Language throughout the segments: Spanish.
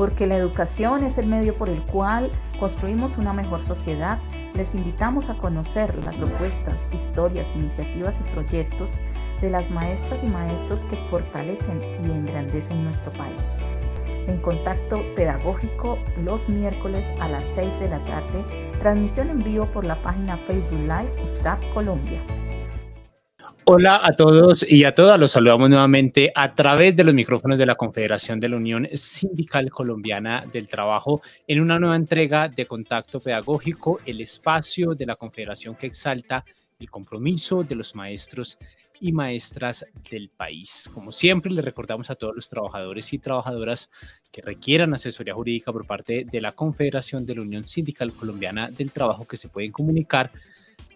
porque la educación es el medio por el cual construimos una mejor sociedad, les invitamos a conocer las propuestas, historias, iniciativas y proyectos de las maestras y maestros que fortalecen y engrandecen nuestro país. En contacto pedagógico los miércoles a las 6 de la tarde, transmisión en vivo por la página Facebook Live USTAP Colombia. Hola a todos y a todas, los saludamos nuevamente a través de los micrófonos de la Confederación de la Unión Sindical Colombiana del Trabajo en una nueva entrega de Contacto Pedagógico, el espacio de la Confederación que exalta el compromiso de los maestros y maestras del país. Como siempre, les recordamos a todos los trabajadores y trabajadoras que requieran asesoría jurídica por parte de la Confederación de la Unión Sindical Colombiana del Trabajo que se pueden comunicar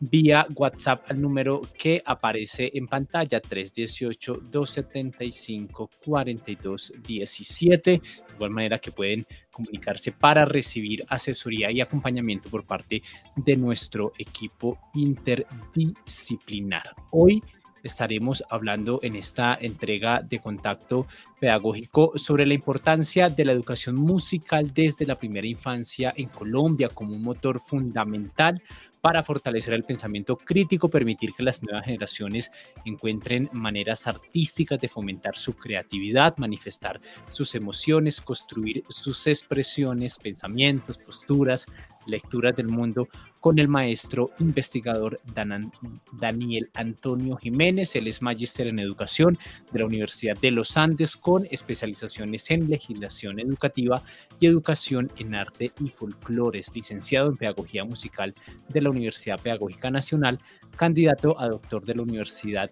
vía WhatsApp al número que aparece en pantalla 318-275-4217. De igual manera que pueden comunicarse para recibir asesoría y acompañamiento por parte de nuestro equipo interdisciplinar. Hoy estaremos hablando en esta entrega de contacto pedagógico sobre la importancia de la educación musical desde la primera infancia en Colombia como un motor fundamental para fortalecer el pensamiento crítico, permitir que las nuevas generaciones encuentren maneras artísticas de fomentar su creatividad, manifestar sus emociones, construir sus expresiones, pensamientos, posturas, lecturas del mundo con el maestro investigador Daniel Antonio Jiménez. Él es magíster en educación de la Universidad de los Andes con especializaciones en legislación educativa y educación en arte y folclores, licenciado en pedagogía musical de la Universidad Pedagógica Nacional, candidato a doctor de la Universidad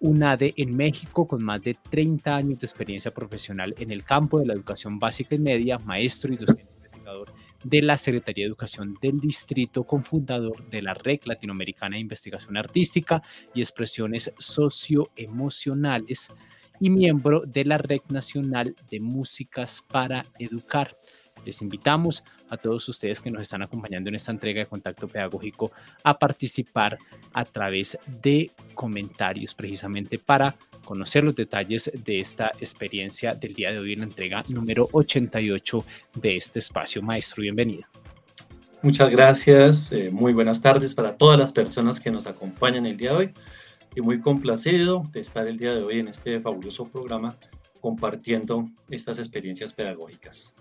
UNADE en México con más de 30 años de experiencia profesional en el campo de la educación básica y media, maestro y docente investigador de la Secretaría de Educación del Distrito, cofundador de la Red Latinoamericana de Investigación Artística y Expresiones Socioemocionales y miembro de la Red Nacional de Músicas para Educar. Les invitamos a todos ustedes que nos están acompañando en esta entrega de contacto pedagógico a participar a través de comentarios precisamente para conocer los detalles de esta experiencia del día de hoy en la entrega número 88 de este espacio. Maestro, bienvenido. Muchas gracias, eh, muy buenas tardes para todas las personas que nos acompañan el día de hoy y muy complacido de estar el día de hoy en este fabuloso programa compartiendo estas experiencias pedagógicas.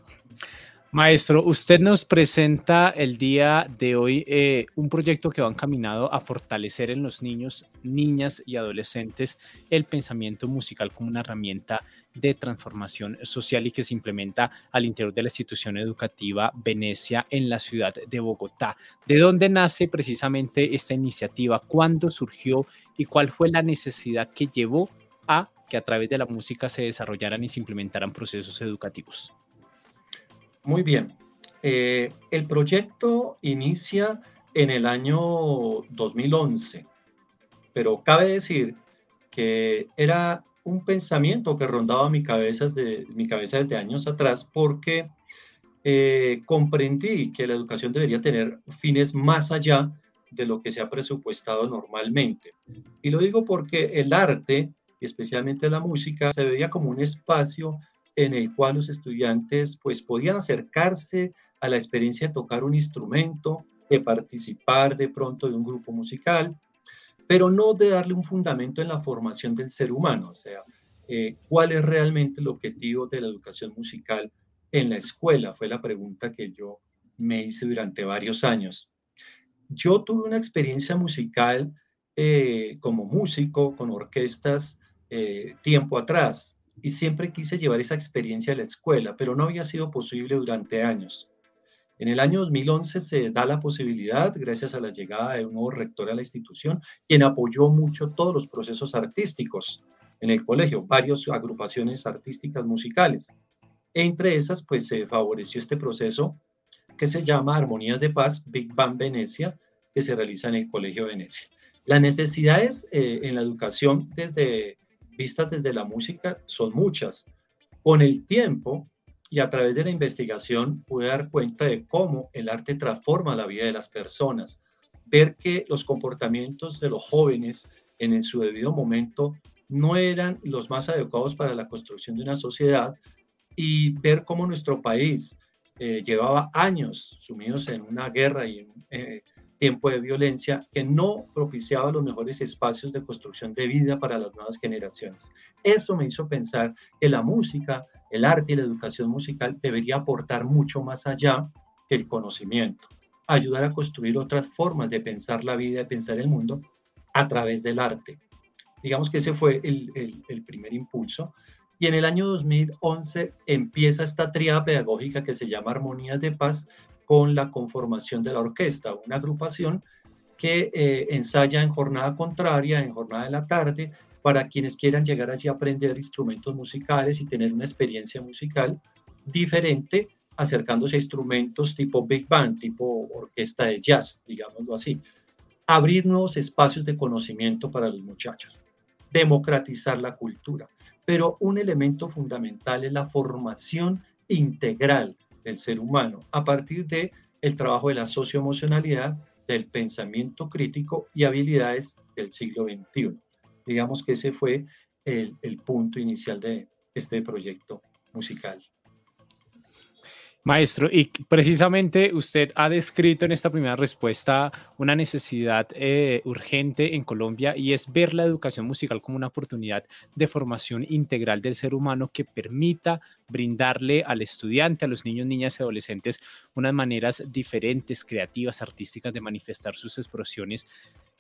Maestro, usted nos presenta el día de hoy eh, un proyecto que va encaminado a fortalecer en los niños, niñas y adolescentes el pensamiento musical como una herramienta de transformación social y que se implementa al interior de la institución educativa Venecia en la ciudad de Bogotá. ¿De dónde nace precisamente esta iniciativa? ¿Cuándo surgió y cuál fue la necesidad que llevó a que a través de la música se desarrollaran y se implementaran procesos educativos? Muy bien. Eh, el proyecto inicia en el año 2011, pero cabe decir que era un pensamiento que rondaba mi cabeza desde, mi cabeza desde años atrás porque eh, comprendí que la educación debería tener fines más allá de lo que se ha presupuestado normalmente. Y lo digo porque el arte, especialmente la música, se veía como un espacio en el cual los estudiantes pues podían acercarse a la experiencia de tocar un instrumento, de participar de pronto de un grupo musical, pero no de darle un fundamento en la formación del ser humano, o sea, eh, cuál es realmente el objetivo de la educación musical en la escuela, fue la pregunta que yo me hice durante varios años. Yo tuve una experiencia musical eh, como músico con orquestas eh, tiempo atrás, y siempre quise llevar esa experiencia a la escuela, pero no había sido posible durante años. En el año 2011 se da la posibilidad, gracias a la llegada de un nuevo rector a la institución, quien apoyó mucho todos los procesos artísticos en el colegio, varias agrupaciones artísticas musicales. Entre esas, pues se favoreció este proceso que se llama Armonías de Paz Big Bang Venecia, que se realiza en el Colegio Venecia. Las necesidades eh, en la educación desde vistas desde la música son muchas. Con el tiempo y a través de la investigación pude dar cuenta de cómo el arte transforma la vida de las personas. Ver que los comportamientos de los jóvenes en su debido momento no eran los más adecuados para la construcción de una sociedad, y ver cómo nuestro país eh, llevaba años sumidos en una guerra y en eh, tiempo de violencia que no propiciaba los mejores espacios de construcción de vida para las nuevas generaciones. Eso me hizo pensar que la música, el arte y la educación musical debería aportar mucho más allá que el conocimiento, ayudar a construir otras formas de pensar la vida, de pensar el mundo a través del arte. Digamos que ese fue el, el, primer impulso. Y en el año 2011 empieza esta tríada pedagógica que se llama Armonías de Paz, con la conformación de la orquesta, una agrupación que eh, ensaya en jornada contraria, en jornada de la tarde, para quienes quieran llegar allí a aprender instrumentos musicales y tener una experiencia musical diferente, acercándose a instrumentos tipo big band, tipo orquesta de jazz, digámoslo así. Abrir nuevos espacios de conocimiento para los muchachos, democratizar la cultura. Pero un elemento fundamental es la formación integral del ser humano a partir de el trabajo de la socioemocionalidad, del pensamiento crítico y habilidades del siglo XXI. Digamos que ese fue el, el punto inicial de este proyecto musical. Maestro, y precisamente usted ha descrito en esta primera respuesta una necesidad eh, urgente en Colombia y es ver la educación musical como una oportunidad de formación integral del ser humano que permita brindarle al estudiante, a los niños, niñas y adolescentes unas maneras diferentes, creativas, artísticas de manifestar sus expresiones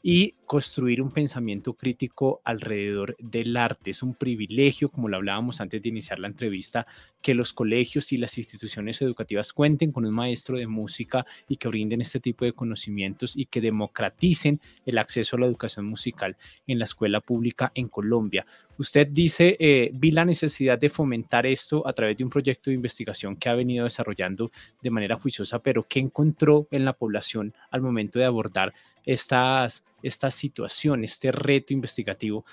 y construir un pensamiento crítico alrededor del arte. Es un privilegio, como lo hablábamos antes de iniciar la entrevista, que los colegios y las instituciones educativas cuenten con un maestro de música y que brinden este tipo de conocimientos y que democraticen el acceso a la educación musical en la escuela pública en Colombia. Usted dice, eh, vi la necesidad de fomentar esto a través de un proyecto de investigación que ha venido desarrollando de manera juiciosa, pero ¿qué encontró en la población al momento de abordar estas, esta situación, este reto investigativo?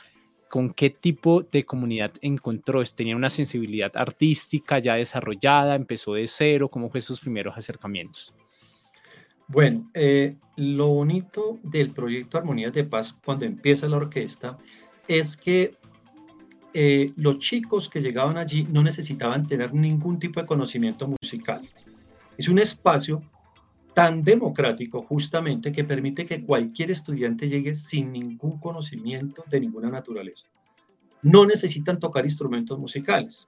¿Con qué tipo de comunidad encontró? ¿Tenía una sensibilidad artística ya desarrollada? ¿Empezó de cero? ¿Cómo fue sus primeros acercamientos? Bueno, eh, lo bonito del proyecto Armonías de Paz cuando empieza la orquesta es que eh, los chicos que llegaban allí no necesitaban tener ningún tipo de conocimiento musical. Es un espacio tan democrático justamente que permite que cualquier estudiante llegue sin ningún conocimiento de ninguna naturaleza. No necesitan tocar instrumentos musicales.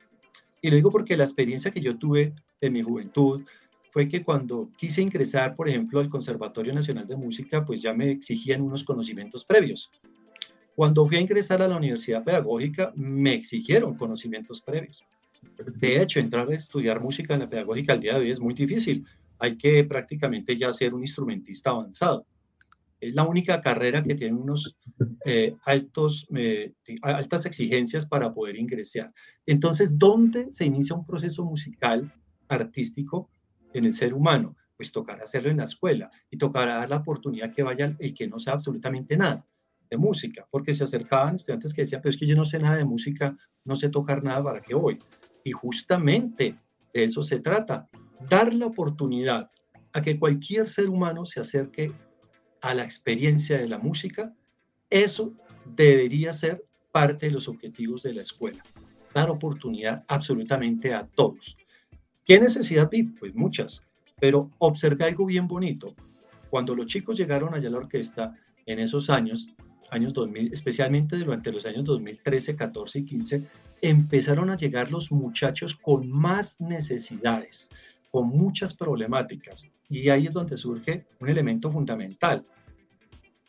Y lo digo porque la experiencia que yo tuve en mi juventud fue que cuando quise ingresar, por ejemplo, al Conservatorio Nacional de Música, pues ya me exigían unos conocimientos previos. Cuando fui a ingresar a la universidad pedagógica, me exigieron conocimientos previos. De hecho, entrar a estudiar música en la pedagógica al día de hoy es muy difícil. Hay que prácticamente ya ser un instrumentista avanzado. Es la única carrera que tiene unos eh, altos, eh, altas exigencias para poder ingresar. Entonces, ¿dónde se inicia un proceso musical, artístico en el ser humano? Pues tocará hacerlo en la escuela y tocará dar la oportunidad que vaya el que no sabe absolutamente nada de música, porque se acercaban estudiantes que decían, pero es que yo no sé nada de música, no sé tocar nada, ¿para qué voy? Y justamente de eso se trata, dar la oportunidad a que cualquier ser humano se acerque a la experiencia de la música, eso debería ser parte de los objetivos de la escuela, dar oportunidad absolutamente a todos. ¿Qué necesidad vi? Pues muchas, pero observé algo bien bonito. Cuando los chicos llegaron allá a la orquesta en esos años, años 2000, especialmente durante los años 2013, 14 y 15, empezaron a llegar los muchachos con más necesidades, con muchas problemáticas. Y ahí es donde surge un elemento fundamental.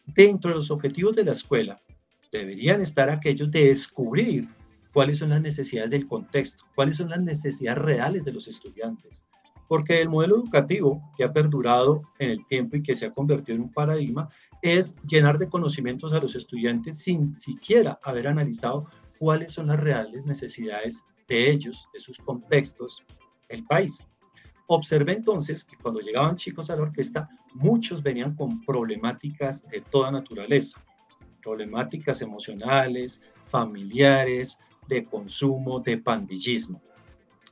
Dentro de los objetivos de la escuela deberían estar aquellos de descubrir cuáles son las necesidades del contexto, cuáles son las necesidades reales de los estudiantes. Porque el modelo educativo que ha perdurado en el tiempo y que se ha convertido en un paradigma es llenar de conocimientos a los estudiantes sin siquiera haber analizado cuáles son las reales necesidades de ellos, de sus contextos, el país. Observé entonces que cuando llegaban chicos a la orquesta, muchos venían con problemáticas de toda naturaleza, problemáticas emocionales, familiares, de consumo, de pandillismo.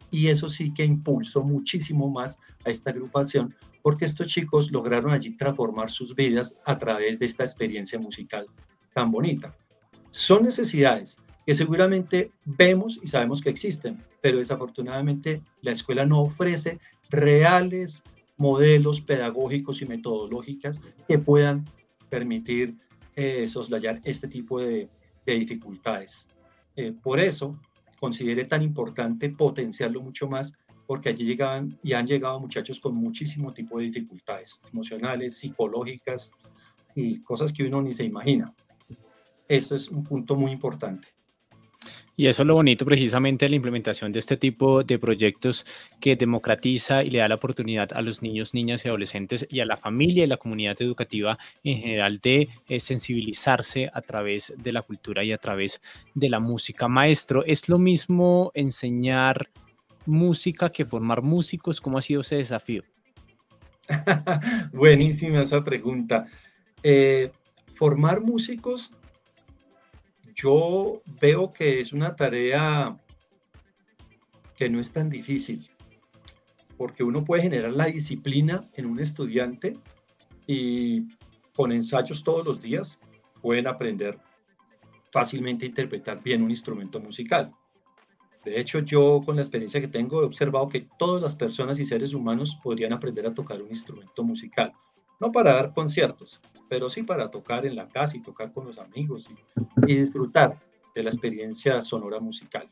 Y eso sí que impulsó muchísimo más a esta agrupación porque estos chicos lograron allí transformar sus vidas a través de esta experiencia musical tan bonita. Son necesidades, que seguramente vemos y sabemos que existen, pero desafortunadamente la escuela no ofrece reales modelos pedagógicos y metodológicas que puedan permitir eh, soslayar este tipo de, dificultades. Eh, por eso consideré tan importante potenciarlo mucho más porque allí llegaban y han llegado muchachos con muchísimo tipo de dificultades emocionales, psicológicas y cosas que uno ni se imagina. Eso es un punto muy importante. Y eso es lo bonito precisamente de la implementación de este tipo de proyectos que democratiza y le da la oportunidad a los niños, niñas y adolescentes y a la familia y la comunidad educativa en general de eh, sensibilizarse a través de la cultura y a través de la música. Maestro, ¿es lo mismo enseñar música que formar músicos? ¿Cómo ha sido ese desafío? Buenísima esa pregunta. Eh, formar músicos yo veo que es una tarea que no es tan difícil, porque uno puede generar la disciplina en un estudiante y con ensayos todos los días pueden aprender fácilmente a interpretar bien un instrumento musical. De hecho, yo con la experiencia que tengo he observado que todas las personas y seres humanos podrían aprender a tocar un instrumento musical no para dar conciertos, pero sí para tocar en la casa y tocar con los amigos y, disfrutar de la experiencia sonora musical.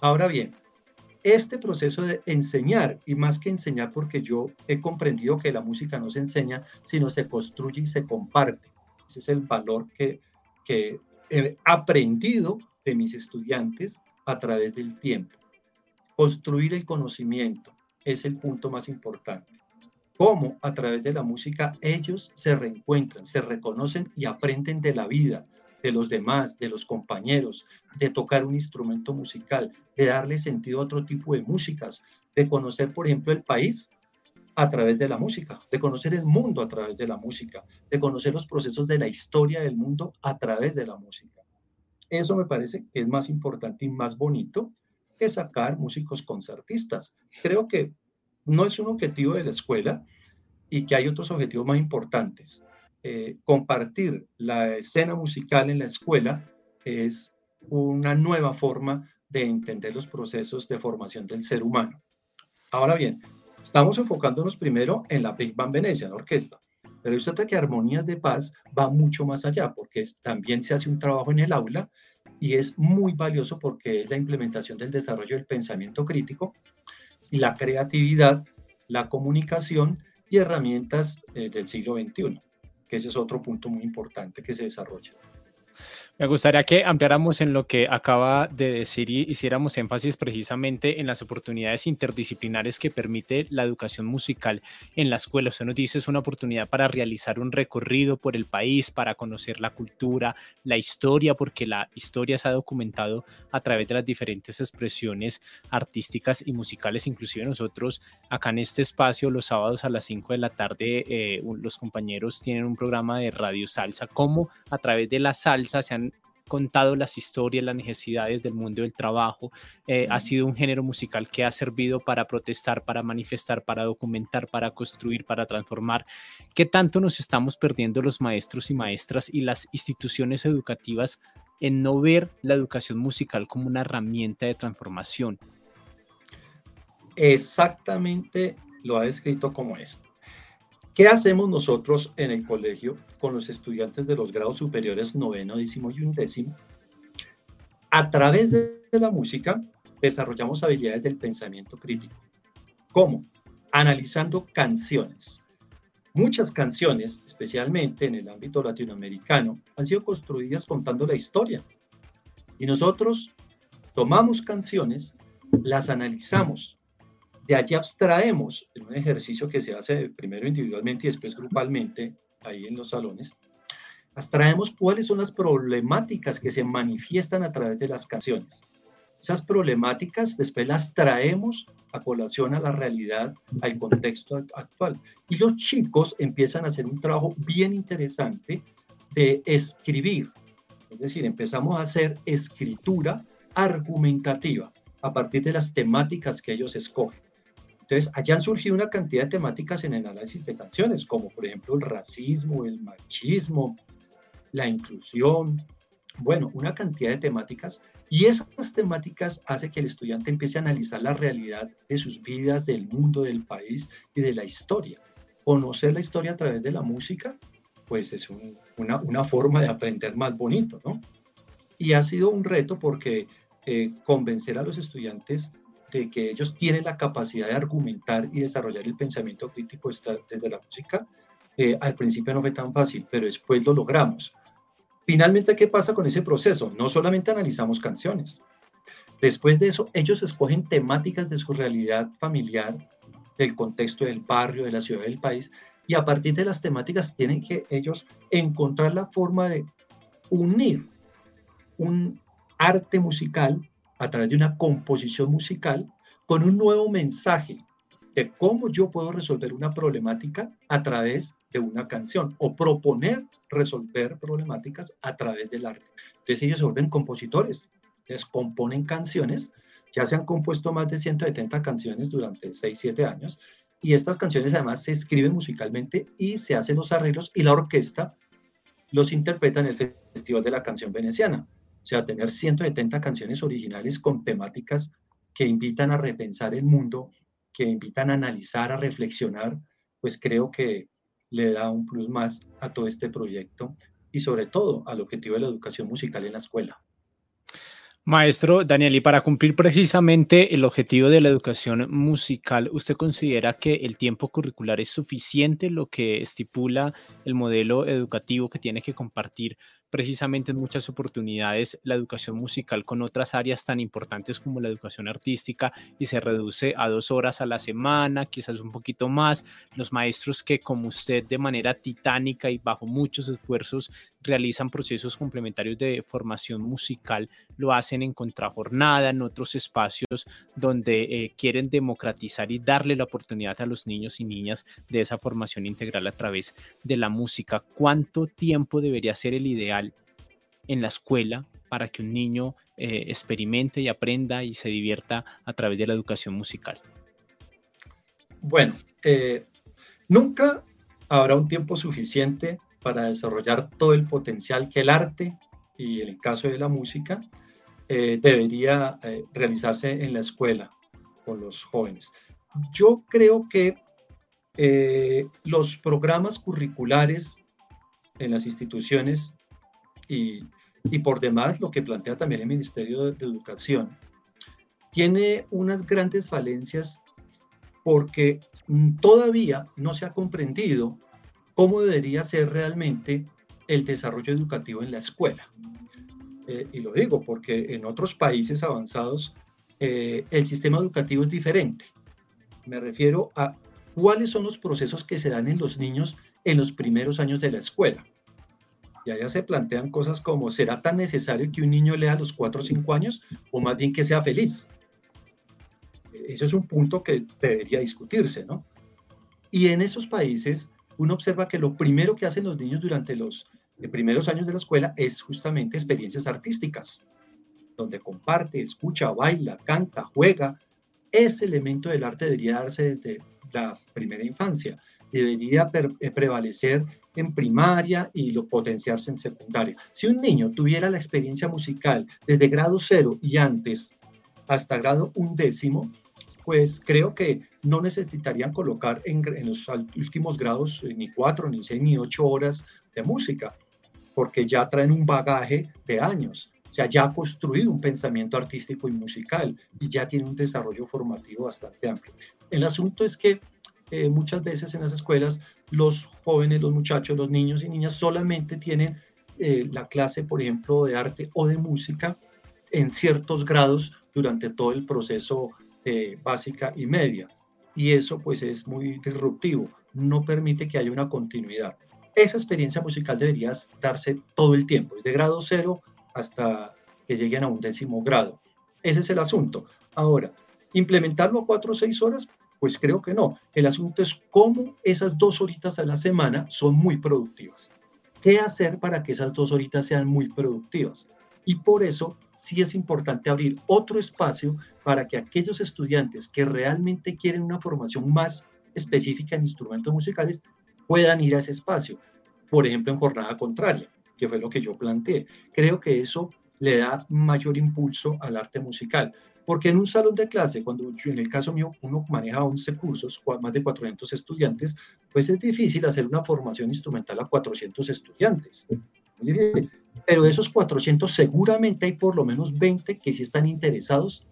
Ahora bien, este proceso de enseñar, y más que enseñar porque yo he comprendido que la música no se enseña, sino se construye y se comparte. Ese es el valor que, he aprendido de mis estudiantes a través del tiempo. Construir el conocimiento es el punto más importante cómo a través de la música ellos se reencuentran, se reconocen y aprenden de la vida, de los demás, de los compañeros, de tocar un instrumento musical, de darle sentido a otro tipo de músicas, de conocer, por ejemplo, el país a través de la música, de conocer el mundo a través de la música, de conocer los procesos de la historia del mundo a través de la música. Eso me parece que es más importante y más bonito que sacar músicos concertistas. Creo que no es un objetivo de la escuela y que hay otros objetivos más importantes. Eh, compartir la escena musical en la escuela es una nueva forma de entender los procesos de formación del ser humano. Ahora bien, estamos enfocándonos primero en la Big Band Venecia, la orquesta, pero trata que Armonías de Paz va mucho más allá porque también se hace un trabajo en el aula y es muy valioso porque es la implementación del desarrollo del pensamiento crítico la creatividad, la comunicación y herramientas eh, del siglo XXI, que ese es otro punto muy importante que se desarrolla. Me gustaría que ampliáramos en lo que acaba de decir y hiciéramos énfasis precisamente en las oportunidades interdisciplinares que permite la educación musical en la escuela. Usted nos dice es una oportunidad para realizar un recorrido por el país, para conocer la cultura, la historia, porque la historia se ha documentado a través de las diferentes expresiones artísticas y musicales. Inclusive nosotros acá en este espacio los sábados a las 5 de la tarde eh, los compañeros tienen un programa de radio salsa, como a través de la salsa se han contado las historias, las necesidades del mundo del trabajo. Eh, ha sido un género musical que ha servido para protestar, para manifestar, para documentar, para construir, para transformar. ¿Qué tanto nos estamos perdiendo los maestros y maestras y las instituciones educativas en no ver la educación musical como una herramienta de transformación? Exactamente lo ha descrito como es. ¿Qué hacemos nosotros en el colegio con los estudiantes de los grados superiores noveno, décimo y undécimo? A través de la música desarrollamos habilidades del pensamiento crítico. ¿Cómo? Analizando canciones. Muchas canciones, especialmente en el ámbito latinoamericano, han sido construidas contando la historia. Y nosotros tomamos canciones, las analizamos, de allí abstraemos, en un ejercicio que se hace primero individualmente y después grupalmente, ahí en los salones, abstraemos cuáles son las problemáticas que se manifiestan a través de las canciones. Esas problemáticas después las traemos a colación a la realidad, al contexto actual. Y los chicos empiezan a hacer un trabajo bien interesante de escribir. Es decir, empezamos a hacer escritura argumentativa a partir de las temáticas que ellos escogen. Entonces, allá han surgido una cantidad de temáticas en el análisis de canciones, como por ejemplo el racismo, el machismo, la inclusión, Bueno, una cantidad de temáticas y esas temáticas hace que el estudiante empiece a analizar la realidad de sus vidas, del mundo, del país y de la historia. Conocer la historia a través de la música, pues es una, forma de aprender más bonito, ¿no? Y ha sido un reto porque eh, convencer a los estudiantes que ellos tienen la capacidad de argumentar y desarrollar el pensamiento crítico desde la música, eh, al principio no fue tan fácil, pero después lo logramos Finalmente, ¿qué pasa con ese proceso? No solamente analizamos canciones. Después de eso, ellos escogen temáticas de su realidad familiar, del contexto del barrio, de la ciudad, del país, y a partir de las temáticas tienen que ellos encontrar la forma de unir un arte musical a través de una composición musical con un nuevo mensaje de cómo yo puedo resolver una problemática a través de una canción o proponer resolver problemáticas a través del arte. Entonces ellos se vuelven compositores, les componen canciones, ya se han compuesto más de 170 canciones durante 6, 7 años y estas canciones además se escriben musicalmente y se hacen los arreglos y la orquesta los interpreta en el Festival de la Canción Veneciana. O sea, tener 170 canciones originales con temáticas que invitan a repensar el mundo que invitan a analizar, a reflexionar, pues creo que le da un plus más a todo este proyecto y sobre todo al objetivo de la educación musical en la escuela. Maestro Daniel, y para cumplir precisamente el objetivo de la educación musical, ¿usted considera que el tiempo curricular es suficiente, lo que estipula el modelo educativo que tiene que compartir precisamente en muchas oportunidades la educación musical con otras áreas tan importantes como la educación artística y se reduce a dos horas a la semana, quizás un poquito más. Los maestros que como usted de manera titánica y bajo muchos esfuerzos realizan procesos complementarios de formación musical, lo hacen en contrajornada, en otros espacios donde eh, quieren democratizar y darle la oportunidad a los niños y niñas de esa formación integral a través de la música. ¿Cuánto tiempo debería ser el ideal? En la escuela para que un niño eh, experimente y aprenda y se divierta a través de la educación musical? Bueno, eh, nunca habrá un tiempo suficiente para desarrollar todo el potencial que el arte y el caso de la música eh, debería realizarse en la escuela con los jóvenes. Yo creo que los programas curriculares en las instituciones y, por demás lo que plantea también el Ministerio de, Educación, tiene unas grandes falencias porque todavía no se ha comprendido cómo debería ser realmente el desarrollo educativo en la escuela. Eh, y lo digo porque en otros países avanzados eh, el sistema educativo es diferente. Me refiero a cuáles son los procesos que se dan en los niños en los primeros años de la escuela. Y allá se plantean cosas como, ¿será tan necesario que un niño lea a los 4 o 5 años o más bien que sea feliz? Eso es un punto que debería discutirse, ¿no? Y en esos países uno observa que lo primero que hacen los niños durante los eh, primeros años de la escuela es justamente experiencias artísticas, donde comparte, escucha, baila, canta, juega. Ese elemento del arte debería darse desde la primera infancia debería eh, prevalecer en primaria y lo potenciarse en secundaria. Si un niño tuviera la experiencia musical desde grado cero y antes hasta grado undécimo, pues creo que no necesitarían colocar en, los últimos grados eh, ni cuatro, ni seis, ni ocho horas de música, porque ya traen un bagaje de años. O sea, ya ha construido un pensamiento artístico y musical y ya tiene un desarrollo formativo bastante amplio. El asunto es que eh, muchas veces en las escuelas los jóvenes, los muchachos, los niños y niñas solamente tienen eh, la clase, por ejemplo, de arte o de música en ciertos grados durante todo el proceso eh, básica y media. Y eso pues es muy disruptivo, no permite que haya una continuidad. Esa experiencia musical debería darse todo el tiempo, desde grado cero hasta que lleguen a un décimo grado. Ese es el asunto. Ahora, implementarlo a cuatro o seis horas, pues creo que no. El asunto es cómo esas dos horitas a la semana son muy productivas. ¿Qué hacer para que esas dos horitas sean muy productivas? Y por eso sí es importante abrir otro espacio para que aquellos estudiantes que realmente quieren una formación más específica en instrumentos musicales puedan ir a ese espacio. Por ejemplo, en jornada contraria. que fue lo que yo planteé. Creo que eso le da mayor impulso al arte musical. Porque en un salón de clase, cuando en el caso mío uno maneja 11 cursos, más de 400 estudiantes, pues es difícil hacer una formación instrumental a 400 estudiantes. Pero de esos 400 seguramente hay por lo menos 20 que sí están interesados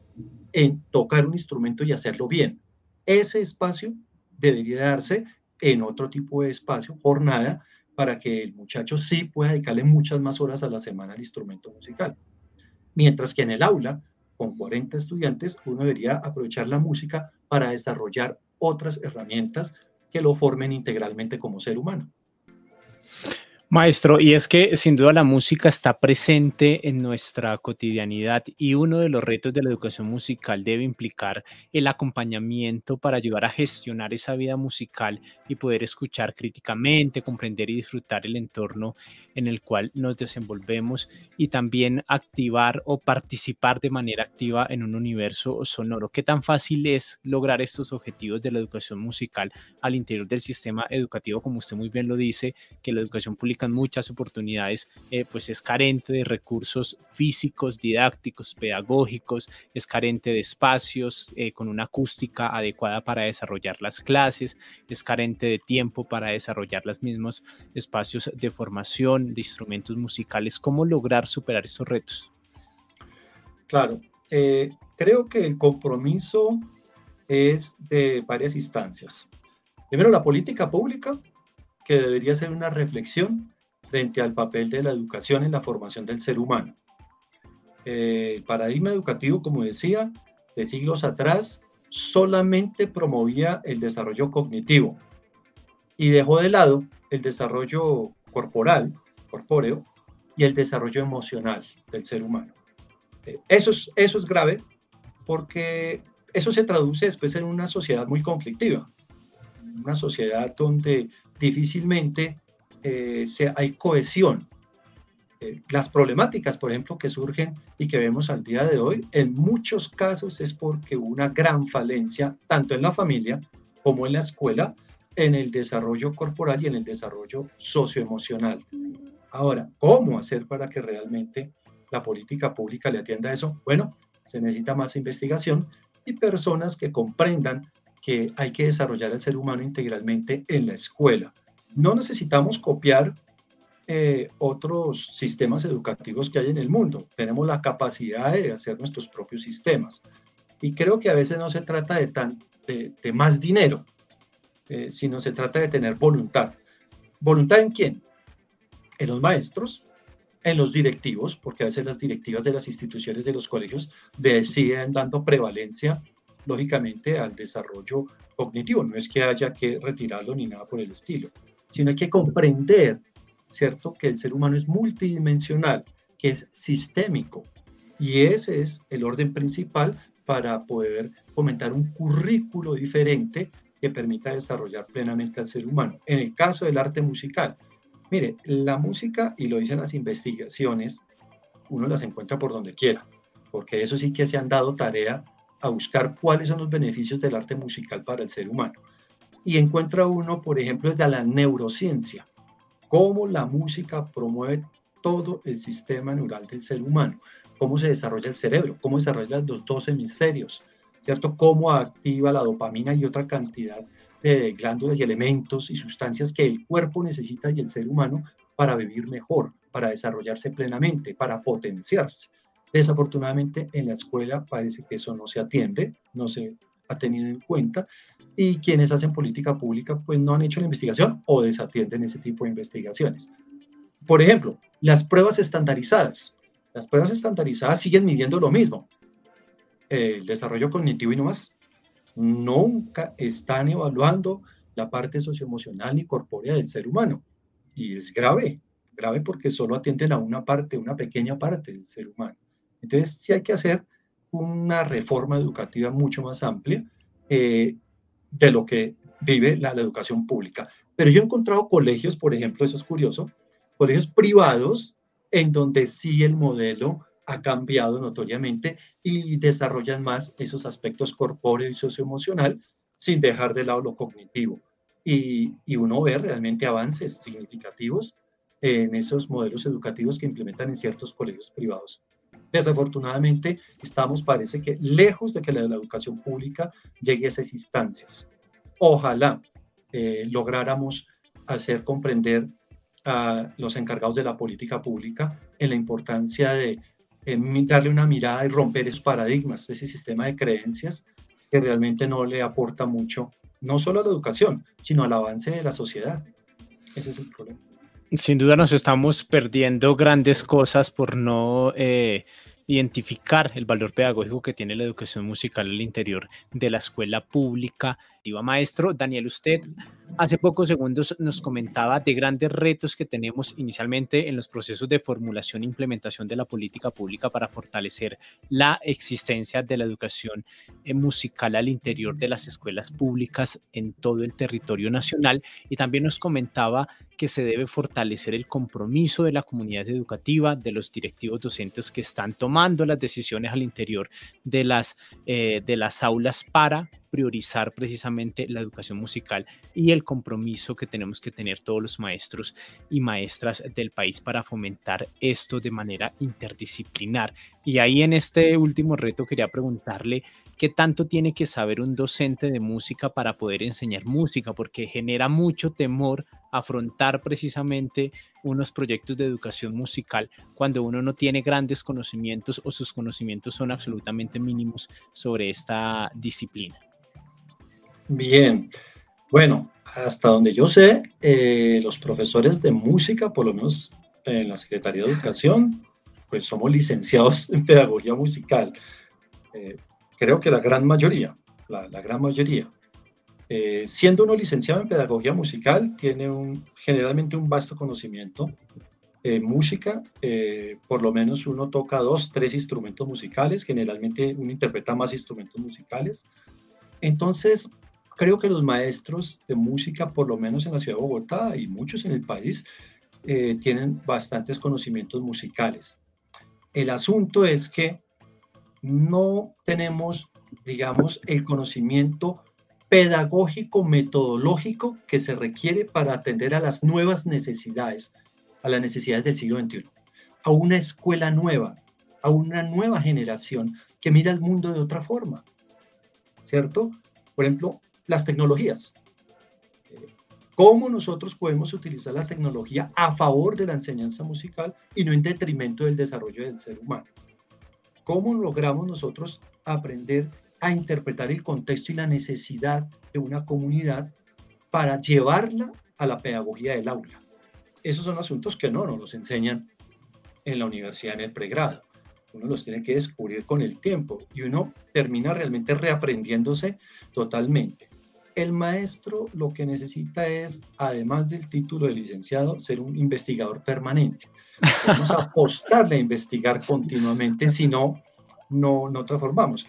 en tocar un instrumento y hacerlo bien. Ese espacio debería darse en otro tipo de espacio, jornada, para que el muchacho sí pueda dedicarle muchas más horas a la semana al instrumento musical. Mientras que en el aula, con 40 estudiantes, uno debería aprovechar la música para desarrollar otras herramientas que lo formen integralmente como ser humano. Maestro, y es que sin duda la música está presente en nuestra cotidianidad y uno de los retos de la educación musical debe implicar el acompañamiento para ayudar a gestionar esa vida musical y poder escuchar críticamente, comprender y disfrutar el entorno en el cual nos desenvolvemos y también activar o participar de manera activa en un universo sonoro. ¿Qué tan fácil es lograr estos objetivos de la educación musical al interior del sistema educativo, como usted muy bien lo dice, que la educación pública muchas oportunidades, eh, pues es carente de recursos físicos, didácticos, pedagógicos, es carente de espacios eh, con una acústica adecuada para desarrollar las clases, es carente de tiempo para desarrollar los mismos espacios de formación, de instrumentos musicales. ¿Cómo lograr superar estos retos? Claro, eh, creo que el compromiso es de varias instancias. Primero, la política pública, que debería ser una reflexión frente al papel de la educación en la formación del ser humano. Eh, el paradigma educativo, como decía, de siglos atrás, solamente promovía el desarrollo cognitivo y dejó de lado el desarrollo corporal, corpóreo, y el desarrollo emocional del ser humano. Eh, eso, es, eso es grave porque eso se traduce después en una sociedad muy conflictiva, una sociedad donde difícilmente eh, hay cohesión. Eh, las problemáticas, por ejemplo, que surgen y que vemos al día de hoy, en muchos casos es porque hubo una gran falencia, tanto en la familia como en la escuela, en el desarrollo corporal y en el desarrollo socioemocional. Ahora, ¿cómo hacer para que realmente la política pública le atienda a eso? Bueno, se necesita más investigación y personas que comprendan que hay que desarrollar al ser humano integralmente en la escuela. No necesitamos copiar eh, otros sistemas educativos que hay en el mundo. Tenemos la capacidad de hacer nuestros propios sistemas. Y creo que a veces no se trata de, tan, de, más dinero, eh, sino se trata de tener voluntad. ¿Voluntad en quién? En los maestros, en los directivos, porque a veces las directivas de las instituciones de los colegios deciden dando prevalencia, lógicamente, al desarrollo cognitivo. No es que haya que retirarlo ni nada por el estilo sino hay que comprender, ¿cierto?, que el ser humano es multidimensional, que es sistémico. Y ese es el orden principal para poder fomentar un currículo diferente que permita desarrollar plenamente al ser humano. En el caso del arte musical, mire, la música, y lo dicen las investigaciones, uno las encuentra por donde quiera, porque eso sí que se han dado tarea a buscar cuáles son los beneficios del arte musical para el ser humano y encuentra uno, por ejemplo, desde la neurociencia, cómo la música promueve todo el sistema neural del ser humano, cómo se desarrolla el cerebro, cómo desarrolla los dos hemisferios, ¿cierto? Cómo activa la dopamina y otra cantidad de glándulas y elementos y sustancias que el cuerpo necesita y el ser humano para vivir mejor, para desarrollarse plenamente, para potenciarse. Desafortunadamente en la escuela parece que eso no se atiende, no se ha tenido en cuenta y quienes hacen política pública pues no han hecho la investigación o desatienden ese tipo de investigaciones. Por ejemplo, las pruebas estandarizadas. Las pruebas estandarizadas siguen midiendo lo mismo. El desarrollo cognitivo y no más. Nunca están evaluando la parte socioemocional y corpórea del ser humano. Y es grave, grave porque solo atienden a una parte, una pequeña parte del ser humano. Entonces, sí hay que hacer una reforma educativa mucho más amplia eh, de lo que vive la, educación pública. Pero yo he encontrado colegios, por ejemplo, eso es curioso, colegios privados en donde sí el modelo ha cambiado notoriamente y desarrollan más esos aspectos corpóreo y socioemocional sin dejar de lado lo cognitivo. Y, y uno ve realmente avances significativos en esos modelos educativos que implementan en ciertos colegios privados. Desafortunadamente, estamos, parece que, lejos de que la, educación pública llegue a esas instancias. Ojalá eh, lográramos hacer comprender a los encargados de la política pública en la importancia de darle una mirada y romper esos paradigmas, ese sistema de creencias que realmente no le aporta mucho, no solo a la educación, sino al avance de la sociedad. Ese es el problema. Sin duda nos estamos perdiendo grandes cosas por no eh, identificar el valor pedagógico que tiene la educación musical al interior de la escuela pública. Maestro, Daniel, usted hace pocos segundos nos comentaba de grandes retos que tenemos inicialmente en los procesos de formulación e implementación de la política pública para fortalecer la existencia de la educación eh, musical al interior de las escuelas públicas en todo el territorio nacional. Y también nos comentaba que se debe fortalecer el compromiso de la comunidad educativa, de los directivos docentes que están tomando las decisiones al interior de las, eh, de las aulas para priorizar precisamente la educación musical y el compromiso que tenemos que tener todos los maestros y maestras del país para fomentar esto de manera interdisciplinar. Y ahí en este último reto quería preguntarle qué tanto tiene que saber un docente de música para poder enseñar música, porque genera mucho temor afrontar precisamente unos proyectos de educación musical cuando uno no tiene grandes conocimientos o sus conocimientos son absolutamente mínimos sobre esta disciplina. Bien, bueno, hasta donde yo sé, eh, los profesores de música, por lo menos en la Secretaría de Educación, pues somos licenciados en pedagogía musical. Eh, creo que la gran mayoría, la, gran mayoría. Eh, siendo uno licenciado en pedagogía musical, tiene un, generalmente un vasto conocimiento en música, por lo menos uno toca dos, tres instrumentos musicales, generalmente uno interpreta más instrumentos musicales. Entonces, creo que los maestros de música, por lo menos en la ciudad de Bogotá y muchos en el país, eh, tienen bastantes conocimientos musicales. El asunto es que no tenemos, digamos, el conocimiento pedagógico, metodológico que se requiere para atender a las nuevas necesidades, a las necesidades del siglo XXI, a una escuela nueva, a una nueva generación que mira el mundo de otra forma, ¿cierto? Por ejemplo, las tecnologías. ¿Cómo nosotros podemos utilizar la tecnología a favor de la enseñanza musical y no en detrimento del desarrollo del ser humano? ¿Cómo logramos nosotros aprender a interpretar el contexto y la necesidad de una comunidad para llevarla a la pedagogía del aula? Esos son asuntos que no nos los enseñan en la universidad en el pregrado. Uno los tiene que descubrir con el tiempo y uno termina realmente reaprendiéndose totalmente. El maestro lo que necesita es, además del título de licenciado, ser un investigador permanente. Vamos a apostarle a investigar continuamente, si no, no, no transformamos.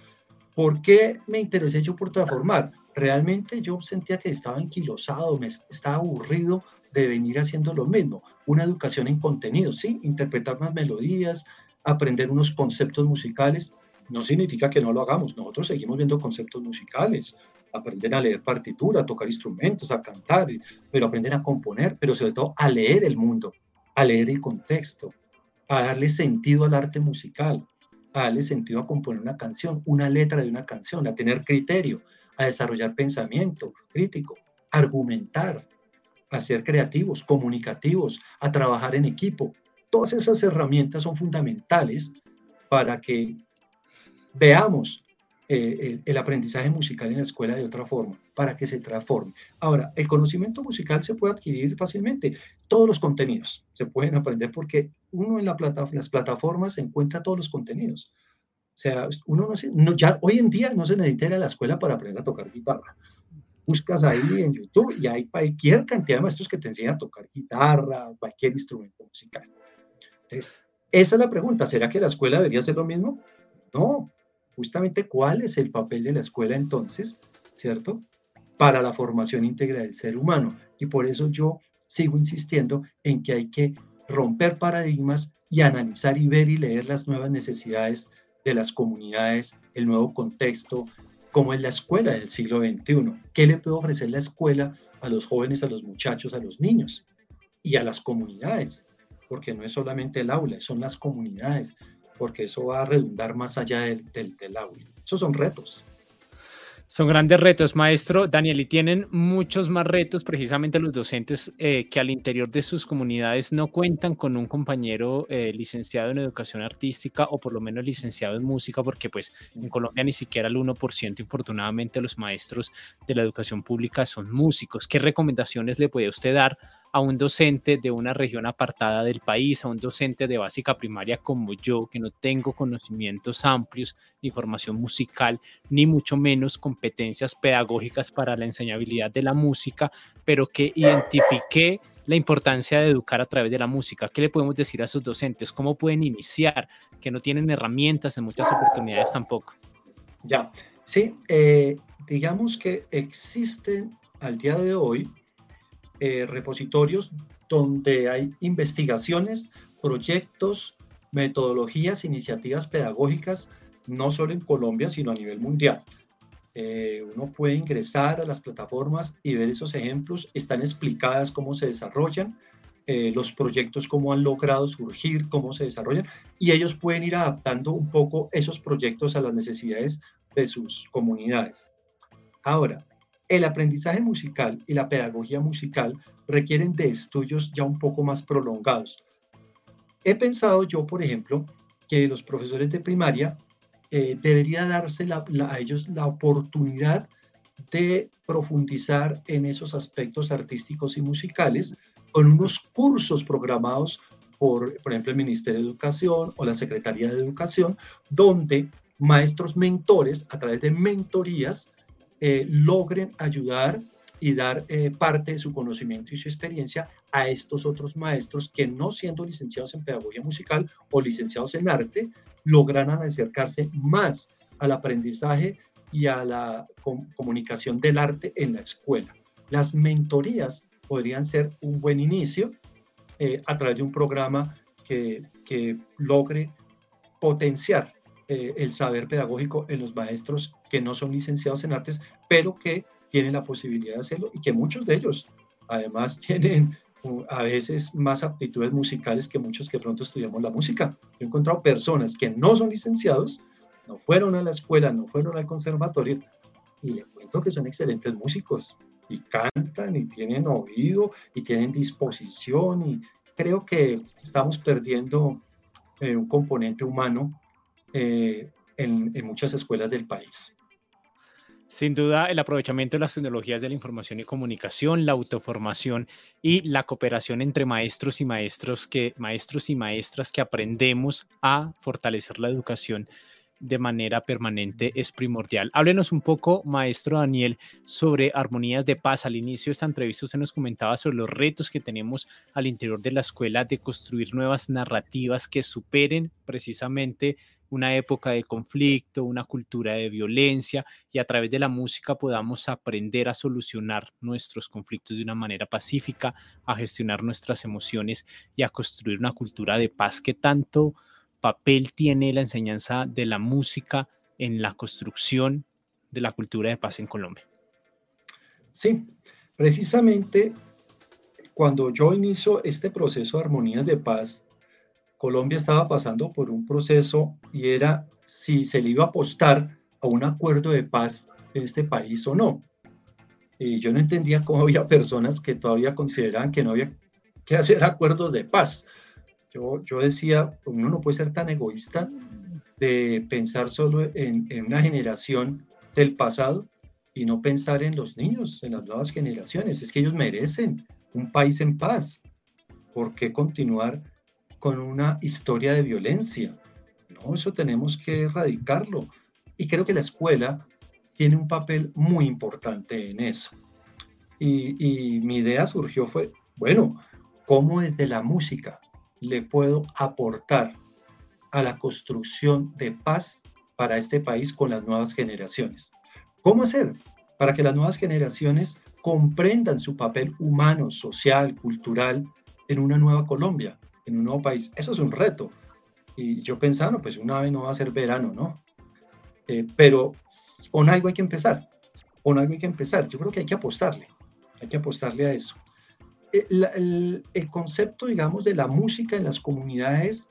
¿Por qué me interesé yo por transformar? Realmente yo sentía que estaba enquilosado, me estaba aburrido de venir haciendo lo mismo. Una educación en contenido, sí, interpretar unas melodías, aprender unos conceptos musicales, no significa que no lo hagamos. Nosotros seguimos viendo conceptos musicales, aprender a leer partitura, a tocar instrumentos, a cantar, pero aprender a componer, pero sobre todo a leer el mundo, a leer el contexto, a darle sentido al arte musical, a darle sentido a componer una canción, una letra de una canción, a tener criterio, a desarrollar pensamiento crítico, a argumentar, a ser creativos, comunicativos, a trabajar en equipo. Todas esas herramientas son fundamentales para que veamos eh, el, aprendizaje musical en la escuela de otra forma, para que se transforme. Ahora, el conocimiento musical se puede adquirir fácilmente. Todos los contenidos se pueden aprender porque uno en, las plataformas encuentra todos los contenidos. O sea, uno no, ya hoy en día no se necesita ir a la escuela para aprender a tocar guitarra. Buscas ahí en YouTube y hay cualquier cantidad de maestros que te enseñan a tocar guitarra, cualquier instrumento musical. Entonces, esa es la pregunta. ¿Será que la escuela debería hacer lo mismo? No, justamente cuál es el papel de la escuela entonces, ¿cierto? Para la formación íntegra del ser humano. Y por eso yo sigo insistiendo en que hay que romper paradigmas y analizar y ver y leer las nuevas necesidades de las comunidades, el nuevo contexto, como es la escuela del siglo XXI. ¿Qué le puede ofrecer la escuela a los jóvenes, a los muchachos, a los niños? y a las comunidades, porque no es solamente el aula, son las comunidades, porque eso va a redundar más allá del, del, aula. Esos son retos. Son grandes retos, maestro Daniel, y tienen muchos más retos precisamente los docentes eh, que al interior de sus comunidades no cuentan con un compañero eh, licenciado en educación artística o por lo menos licenciado en música, porque pues en Colombia ni siquiera el 1%, infortunadamente, los maestros de la educación pública son músicos. ¿Qué recomendaciones le puede usted dar a un docente de una región apartada del país, a un docente de básica primaria como yo, que no tengo conocimientos amplios ni formación musical, ni mucho menos competencias pedagógicas para la enseñabilidad de la música, pero que identifique la importancia de educar a través de la música. ¿Qué le podemos decir a sus docentes? ¿Cómo pueden iniciar? Que no tienen herramientas en muchas oportunidades tampoco. Ya, sí, eh, digamos que existen al día de hoy eh, repositorios donde hay investigaciones, proyectos, metodologías, iniciativas pedagógicas, no solo en Colombia, sino a nivel mundial. Eh, uno puede ingresar a las plataformas y ver esos ejemplos, están explicadas cómo se desarrollan, eh, los proyectos, cómo han logrado surgir, cómo se desarrollan, y ellos pueden ir adaptando un poco esos proyectos a las necesidades de sus comunidades. Ahora, el aprendizaje musical y la pedagogía musical requieren de estudios ya un poco más prolongados. He pensado yo, por ejemplo, que los profesores de primaria eh, debería darse a ellos la oportunidad de profundizar en esos aspectos artísticos y musicales con unos cursos programados por, por ejemplo, el Ministerio de Educación o la Secretaría de Educación, donde maestros mentores, a través de mentorías, eh, logren ayudar y dar eh, parte de su conocimiento y su experiencia a estos otros maestros que no siendo licenciados en pedagogía musical o licenciados en arte, logran acercarse más al aprendizaje y a la comunicación del arte en la escuela. Las mentorías podrían ser un buen inicio eh, a través de un programa que, que logre potenciar eh, el saber pedagógico en los maestros que no son licenciados en artes, pero que tienen la posibilidad de hacerlo y que muchos de ellos además tienen a veces más aptitudes musicales que muchos que pronto estudiamos la música. he encontrado personas que no son licenciados, no fueron a la escuela, no fueron al conservatorio y les cuento que son excelentes músicos y cantan y tienen oído y tienen disposición y creo que estamos perdiendo eh, un componente humano eh, en, muchas escuelas del país. Sin duda, el aprovechamiento de las tecnologías de la información y comunicación, la autoformación y la cooperación entre maestros y maestros que maestros y maestras que aprendemos a fortalecer la educación de manera permanente es primordial. Háblenos un poco, maestro Daniel, sobre armonías de paz. Al inicio de esta entrevista usted nos comentaba sobre los retos que tenemos al interior de la escuela de construir nuevas narrativas que superen precisamente una época de conflicto, una cultura de violencia y a través de la música podamos aprender a solucionar nuestros conflictos de una manera pacífica, a gestionar nuestras emociones y a construir una cultura de paz que tanto papel tiene la enseñanza de la música en la construcción de la cultura de paz en Colombia. Sí, precisamente cuando yo inicio este proceso de armonías de paz, Colombia estaba pasando por un proceso y era si se le iba a apostar a un acuerdo de paz en este país o no. Y yo no entendía cómo había personas que todavía consideraban que no había que hacer acuerdos de paz. Yo, yo decía, uno no puede ser tan egoísta de pensar solo en, en una generación del pasado y no pensar en los niños, en las nuevas generaciones. Es que ellos merecen un país en paz. ¿Por qué continuar con una historia de violencia. No, eso tenemos que erradicarlo. Y creo que la escuela tiene un papel muy importante en eso. Y, mi idea surgió fue, bueno, ¿cómo desde la música le puedo aportar a la construcción de paz para este país con las nuevas generaciones? ¿Cómo hacer para que las nuevas generaciones comprendan su papel humano, social, cultural en una nueva Colombia? en un nuevo país. Eso es un reto. Y yo pensando, pues una vez no va a ser verano, ¿no? Eh, pero con algo hay que empezar, con algo hay que empezar. Yo creo que hay que apostarle, hay que apostarle a eso. El, concepto, digamos, de la música en las comunidades,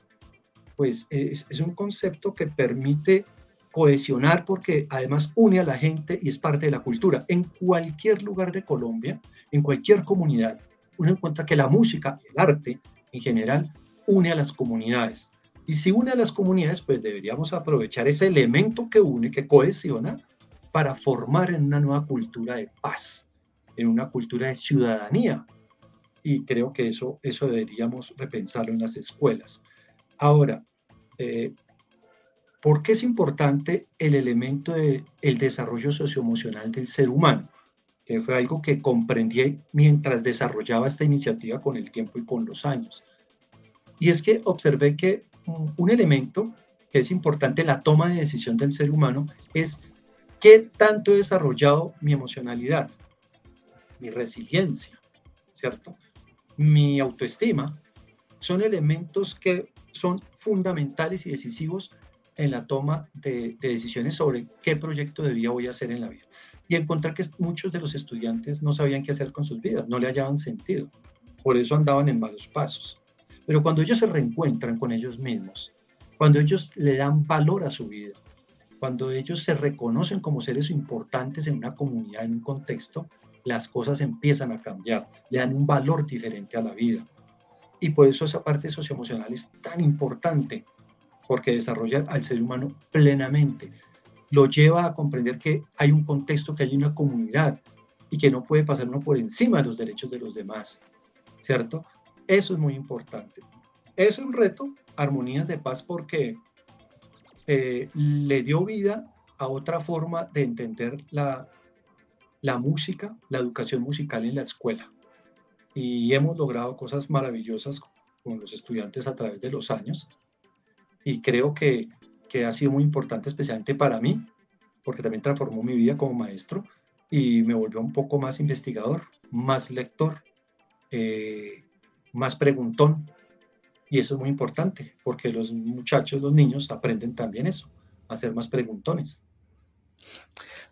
pues es, es, un concepto que permite cohesionar porque además une a la gente y es parte de la cultura. En cualquier lugar de Colombia, en cualquier comunidad, uno encuentra que la música, el arte en general, une a las comunidades. Y si une a las comunidades, pues deberíamos aprovechar ese elemento que une, que cohesiona, para formar en una nueva cultura de paz, en una cultura de ciudadanía. Y creo que eso, eso deberíamos repensarlo en las escuelas. Ahora, eh, ¿por qué es importante el elemento del el desarrollo socioemocional del ser humano? Que fue algo que comprendí mientras desarrollaba esta iniciativa con el tiempo y con los años. Y es que observé que un elemento que es importante en la toma de decisión del ser humano es qué tanto he desarrollado mi emocionalidad, mi resiliencia, ¿cierto? Mi autoestima. Son elementos que son fundamentales y decisivos en la toma de, decisiones sobre qué proyecto de vida voy a hacer en la vida. Y encontrar que muchos de los estudiantes no sabían qué hacer con sus vidas, no le hallaban sentido. Por eso andaban en malos pasos. Pero cuando ellos se reencuentran con ellos mismos, cuando ellos le dan valor a su vida, cuando ellos se reconocen como seres importantes en una comunidad, en un contexto, las cosas empiezan a cambiar, le dan un valor diferente a la vida. Y por eso esa parte socioemocional es tan importante, porque desarrolla al ser humano plenamente. Lo lleva a comprender que hay un contexto, que hay una comunidad y que no puede pasar uno por encima de los derechos de los demás, ¿cierto? Eso es muy importante. Es un reto, armonías de paz, porque eh, le dio vida a otra forma de entender la, la música, la educación musical en la escuela. Y hemos logrado cosas maravillosas con los estudiantes a través de los años. Y creo que, que ha sido muy importante, especialmente para mí, porque también transformó mi vida como maestro y me volvió un poco más investigador, más lector, eh, más preguntón. Y eso es muy importante, porque los muchachos, los niños aprenden también eso, a ser más preguntones.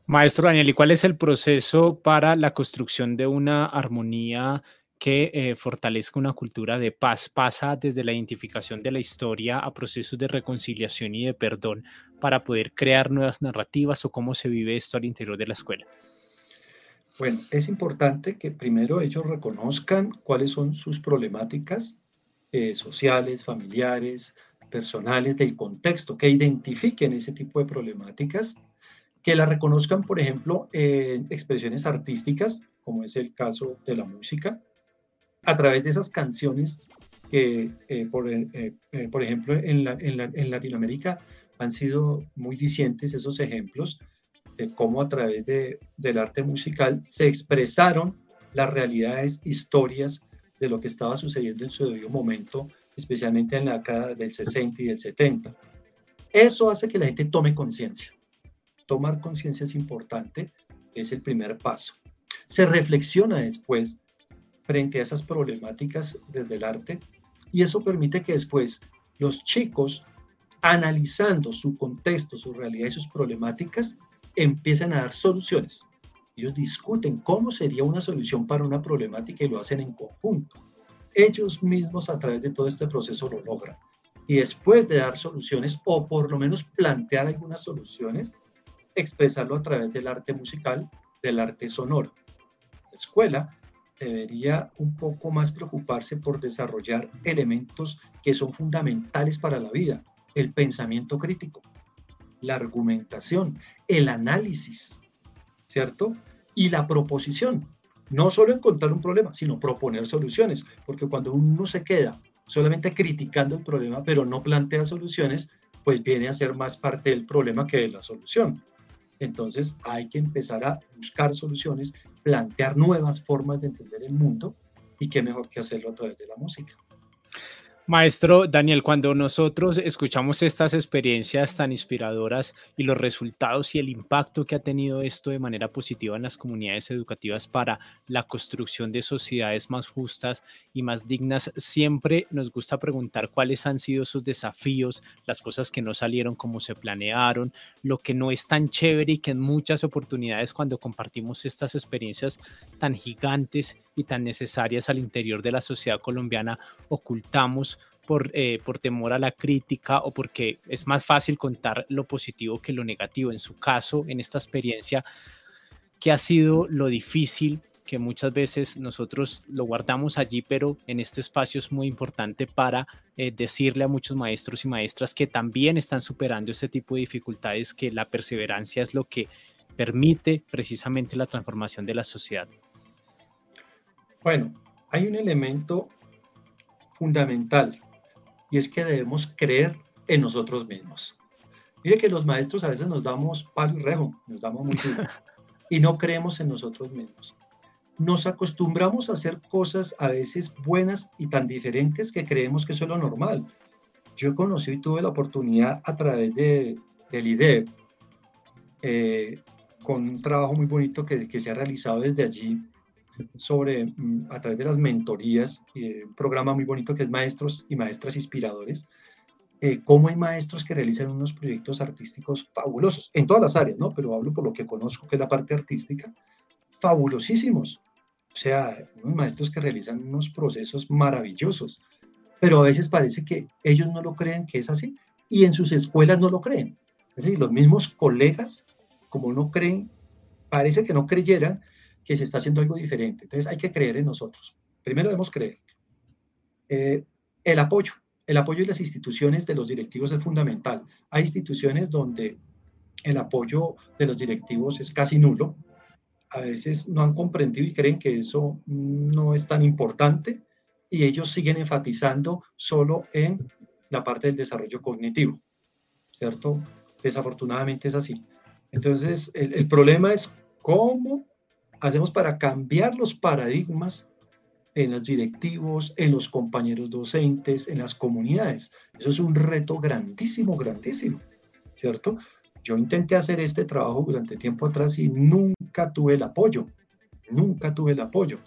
Maestro Daniel, ¿y cuál es el proceso para la construcción de una armonía que eh, fortalezca una cultura de paz? ¿Pasa desde la identificación de la historia a procesos de reconciliación y de perdón para poder crear nuevas narrativas o cómo se vive esto al interior de la escuela? Bueno, es importante que primero ellos reconozcan cuáles son sus problemáticas eh, sociales, familiares, personales del contexto, que identifiquen ese tipo de problemáticas, que la reconozcan, por ejemplo, en expresiones artísticas, como es el caso de la música, a través de esas canciones que, eh, por, eh, por, ejemplo, en, Latinoamérica han sido muy dicientes esos ejemplos cómo a través de, del arte musical se expresaron las realidades, historias de lo que estaba sucediendo en su debido momento, especialmente en la década del 60 y del 70. Eso hace que la gente tome conciencia. Tomar conciencia es importante, es el primer paso. Se reflexiona después frente a esas problemáticas desde el arte y eso permite que después los chicos, analizando su contexto, su realidad y sus problemáticas, empiezan a dar soluciones. Ellos discuten cómo sería una solución para una problemática y lo hacen en conjunto. Ellos mismos a través de todo este proceso lo logran. Y después de dar soluciones, o por lo menos plantear algunas soluciones, expresarlo a través del arte musical, del arte sonoro. La escuela debería un poco más preocuparse por desarrollar elementos que son fundamentales para la vida, el pensamiento crítico, la argumentación, el análisis, ¿cierto? Y la proposición. No solo encontrar un problema, sino proponer soluciones, porque cuando uno se queda solamente criticando el problema, pero no plantea soluciones, pues viene a ser más parte del problema que de la solución. Entonces hay que empezar a buscar soluciones, plantear nuevas formas de entender el mundo y qué mejor que hacerlo a través de la música. Maestro Daniel, cuando nosotros escuchamos estas experiencias tan inspiradoras y los resultados y el impacto que ha tenido esto de manera positiva en las comunidades educativas para la construcción de sociedades más justas y más dignas, siempre nos gusta preguntar cuáles han sido esos desafíos, las cosas que no salieron como se planearon, lo que no es tan chévere y que en muchas oportunidades cuando compartimos estas experiencias tan gigantes y tan necesarias al interior de la sociedad colombiana ocultamos por, eh, por temor a la crítica o porque es más fácil contar lo positivo que lo negativo. En su caso, en esta experiencia, ¿qué ha sido lo difícil? que muchas veces nosotros lo guardamos allí, pero en este espacio es muy importante para eh, decirle a muchos maestros y maestras que también están superando este tipo de dificultades, que la perseverancia es lo que permite precisamente la transformación de la sociedad. Bueno, hay un elemento fundamental y es que debemos creer en nosotros mismos. Mire que los maestros a veces nos damos palo y rejo, nos damos mucho y no creemos en nosotros mismos. Nos acostumbramos a hacer cosas a veces buenas y tan diferentes que creemos que eso es lo normal. Yo he conocido y tuve la oportunidad a través de, del IDEB, eh, con un trabajo muy bonito que, que se ha realizado desde allí, sobre, mm, a través de las mentorías, eh, un programa muy bonito que es Maestros y Maestras Inspiradores, eh, cómo hay maestros que realizan unos proyectos artísticos fabulosos, en todas las áreas, ¿no? Pero hablo por lo que conozco, que es la parte artística, fabulosísimos. O sea, unos maestros que realizan unos procesos maravillosos, pero a veces parece que ellos no lo creen que es así y en sus escuelas no lo creen. Es los mismos colegas, como no creen, parece que no creyeran que se está haciendo algo diferente. Entonces hay que creer en nosotros. Primero debemos creer. Eh, el apoyo, el apoyo de las instituciones de los directivos es fundamental. Hay instituciones donde el apoyo de los directivos es casi nulo. A veces no han comprendido y creen que eso no es tan importante y ellos siguen enfatizando solo en la parte del desarrollo cognitivo, ¿cierto? Desafortunadamente es así. Entonces, el, el problema es cómo hacemos para cambiar los paradigmas en los directivos, en los compañeros docentes, en las comunidades. Eso es un reto grandísimo, grandísimo, ¿cierto? Yo intenté hacer este trabajo durante tiempo atrás y nunca tuve el apoyo, nunca tuve el apoyo.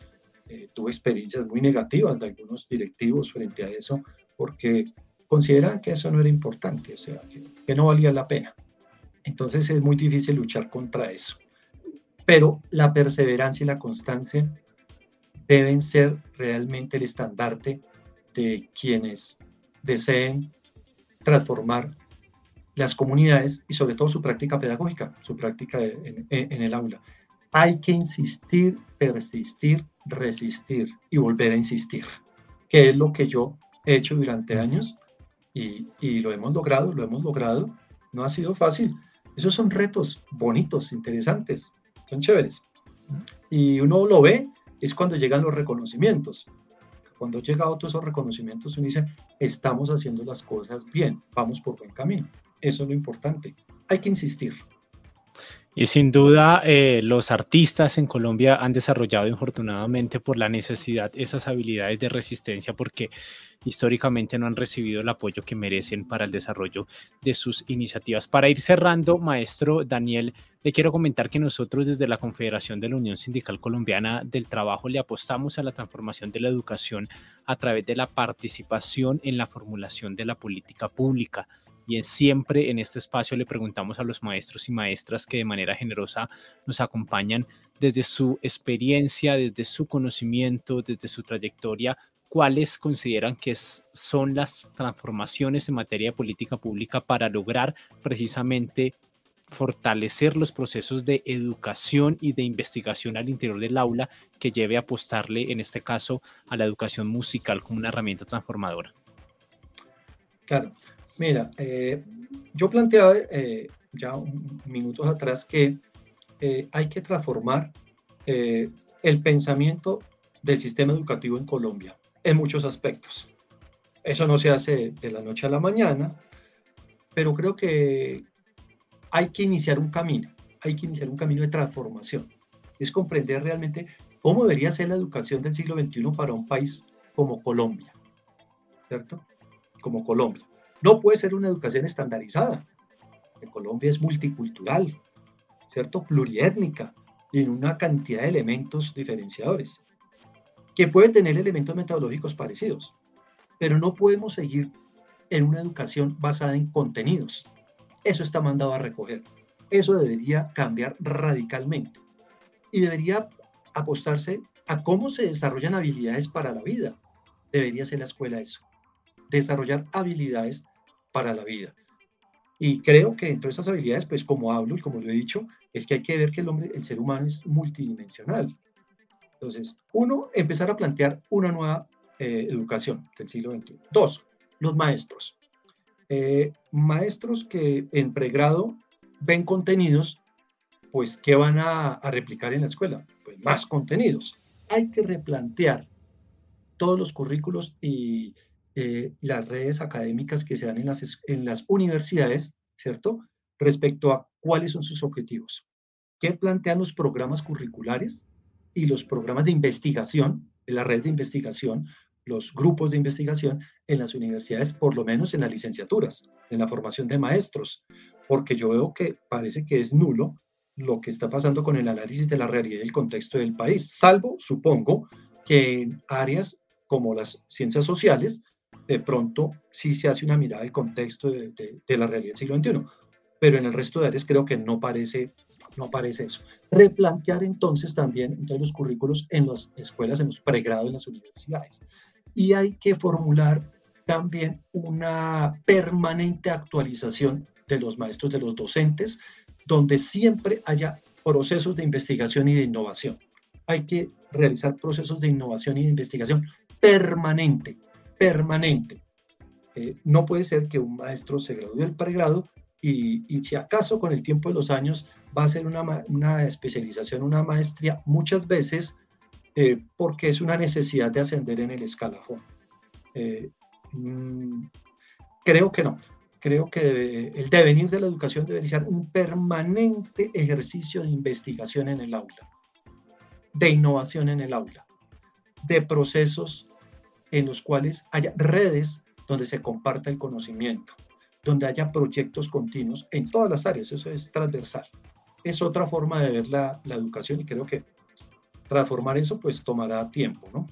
Eh, tuve experiencias muy negativas de algunos directivos frente a eso, porque consideraban que eso no era importante, o sea, que no valía la pena. Entonces es muy difícil luchar contra eso pero la perseverancia y la constancia deben ser realmente el estandarte de quienes deseen transformar las comunidades y sobre todo su práctica pedagógica, su práctica en, el aula. Hay que insistir, persistir, resistir y volver a insistir, que es lo que yo he hecho durante años y, y lo hemos logrado, lo hemos logrado. No ha sido fácil. Esos son retos bonitos, interesantes, son chéveres. Y uno lo ve, es cuando llegan los reconocimientos. Cuando llega todos esos reconocimientos, uno dice, estamos haciendo las cosas bien, vamos por buen camino. Eso es lo importante. Hay que insistir. Y sin duda, eh, los artistas en Colombia han desarrollado infortunadamente por la necesidad esas habilidades de resistencia porque históricamente no han recibido el apoyo que merecen para el desarrollo de sus iniciativas. Para ir cerrando, maestro Daniel, le quiero comentar que nosotros desde la Confederación de la Unión Sindical Colombiana del Trabajo le apostamos a la transformación de la educación a través de la participación en la formulación de la política pública y siempre en este espacio le preguntamos a los maestros y maestras que de manera generosa nos acompañan desde su experiencia, desde su conocimiento, desde su trayectoria, cuáles consideran que son las transformaciones en materia de política pública para lograr precisamente fortalecer los procesos de educación y de investigación al interior del aula que lleve a apostarle, en este caso, a la educación musical como una herramienta transformadora. Claro, Mira, eh, yo planteaba eh, ya minutos atrás que eh, hay que transformar el pensamiento del sistema educativo en Colombia en muchos aspectos. Eso no se hace de la noche a la mañana, pero creo que hay que iniciar un camino, hay que iniciar un camino de transformación. Es comprender realmente cómo debería ser la educación del siglo XXI para un país como Colombia. ¿cierto? Como Colombia. No puede ser una educación estandarizada. Colombia es multicultural, ¿cierto? Pluriétnica y en una cantidad de elementos diferenciadores, que puede tener elementos metodológicos parecidos, pero no podemos seguir en una educación basada en contenidos. Eso está mandado a recoger. Eso debería cambiar radicalmente y debería apostarse a cómo se desarrollan habilidades para la vida. Debería ser la escuela eso, desarrollar habilidades para la vida. Y creo que dentro de esas habilidades, pues como hablo y como lo he dicho, es que hay que ver que el hombre, el ser humano es multidimensional. Entonces, uno, empezar a plantear una nueva eh, educación del siglo XXI. Dos, los maestros. Eh, maestros que en pregrado ven contenidos, pues, ¿qué van a, replicar en la escuela? Pues más contenidos. Hay que replantear todos los currículos y eh, las redes académicas que se dan en las, en las universidades, ¿cierto? Respecto a cuáles son sus objetivos. ¿Qué plantean los programas curriculares y los programas de investigación, la red de investigación, los grupos de investigación en las universidades, por lo menos en las licenciaturas, en la formación de maestros, porque yo veo que parece que es nulo lo que está pasando con el análisis de la realidad y el contexto del país, salvo, supongo, que en áreas como las ciencias sociales, de pronto sí se hace una mirada del contexto de, la realidad del siglo XXI, pero en el resto de áreas creo que no parece, no parece eso. Replantear entonces también entonces, los currículos en las escuelas, en los pregrados, en las universidades y hay que formular también una permanente actualización de los maestros, de los docentes, donde siempre haya procesos de investigación y de innovación. Hay que realizar procesos de innovación y de investigación permanente, permanente. Eh, no puede ser que un maestro se gradúe del pregrado y, y, si acaso con el tiempo de los años va a ser una, una especialización, una maestría, muchas veces eh, porque es una necesidad de ascender en el escalafón. Eh, mm, creo que no. Creo que el devenir de la educación debe ser un permanente ejercicio de investigación en el aula, de innovación en el aula, de procesos en los cuales haya redes donde se comparta el conocimiento, donde haya proyectos continuos en todas las áreas, eso es transversal. Es otra forma de ver la, la educación y creo que transformar eso pues tomará tiempo, ¿no?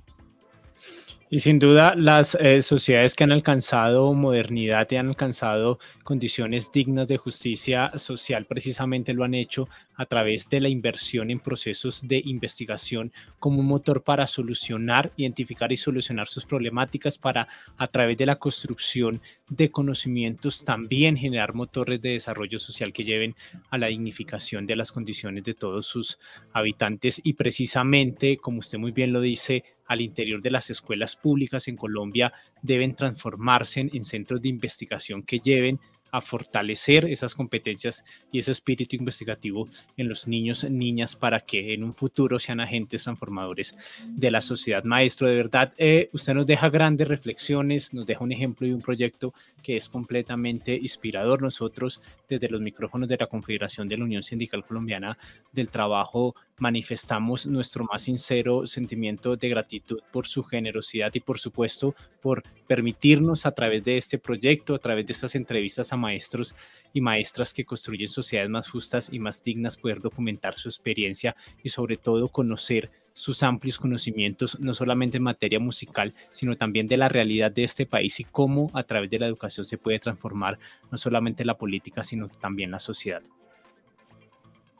Y sin duda, las eh, sociedades que han alcanzado modernidad y han alcanzado condiciones dignas de justicia social precisamente lo han hecho a través de la inversión en procesos de investigación como un motor para solucionar, identificar y solucionar sus problemáticas, para a través de la construcción de conocimientos también generar motores de desarrollo social que lleven a la dignificación de las condiciones de todos sus habitantes. Y precisamente, como usted muy bien lo dice, al interior de las escuelas públicas en Colombia deben transformarse en, centros de investigación que lleven a fortalecer esas competencias y ese espíritu investigativo en los niños, niñas, para que en un futuro sean agentes transformadores de la sociedad. Maestro, de verdad, eh, usted nos deja grandes reflexiones, nos deja un ejemplo y un proyecto que es completamente inspirador. Nosotros, desde los micrófonos de la Confederación de la Unión Sindical Colombiana del Trabajo, manifestamos nuestro más sincero sentimiento de gratitud por su generosidad y, por supuesto, por permitirnos a través de este proyecto, a través de estas entrevistas a maestros y maestras que construyen sociedades más justas y más dignas, poder documentar su experiencia y sobre todo conocer sus amplios conocimientos, no solamente en materia musical, sino también de la realidad de este país y cómo a través de la educación se puede transformar no solamente la política, sino también la sociedad.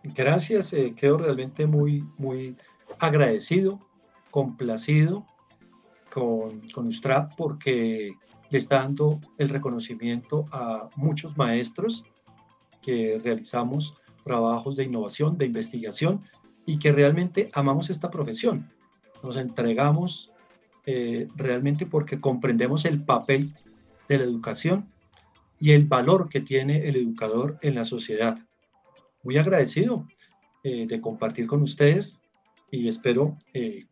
Gracias, eh, quedo realmente muy, muy agradecido, complacido con, con Ustrap porque le está dando el reconocimiento a muchos maestros que realizamos trabajos de innovación, de investigación y que realmente amamos esta profesión. Nos entregamos eh, realmente porque comprendemos el papel de la educación y el valor que tiene el educador en la sociedad. Muy agradecido eh, de compartir con ustedes y espero eh,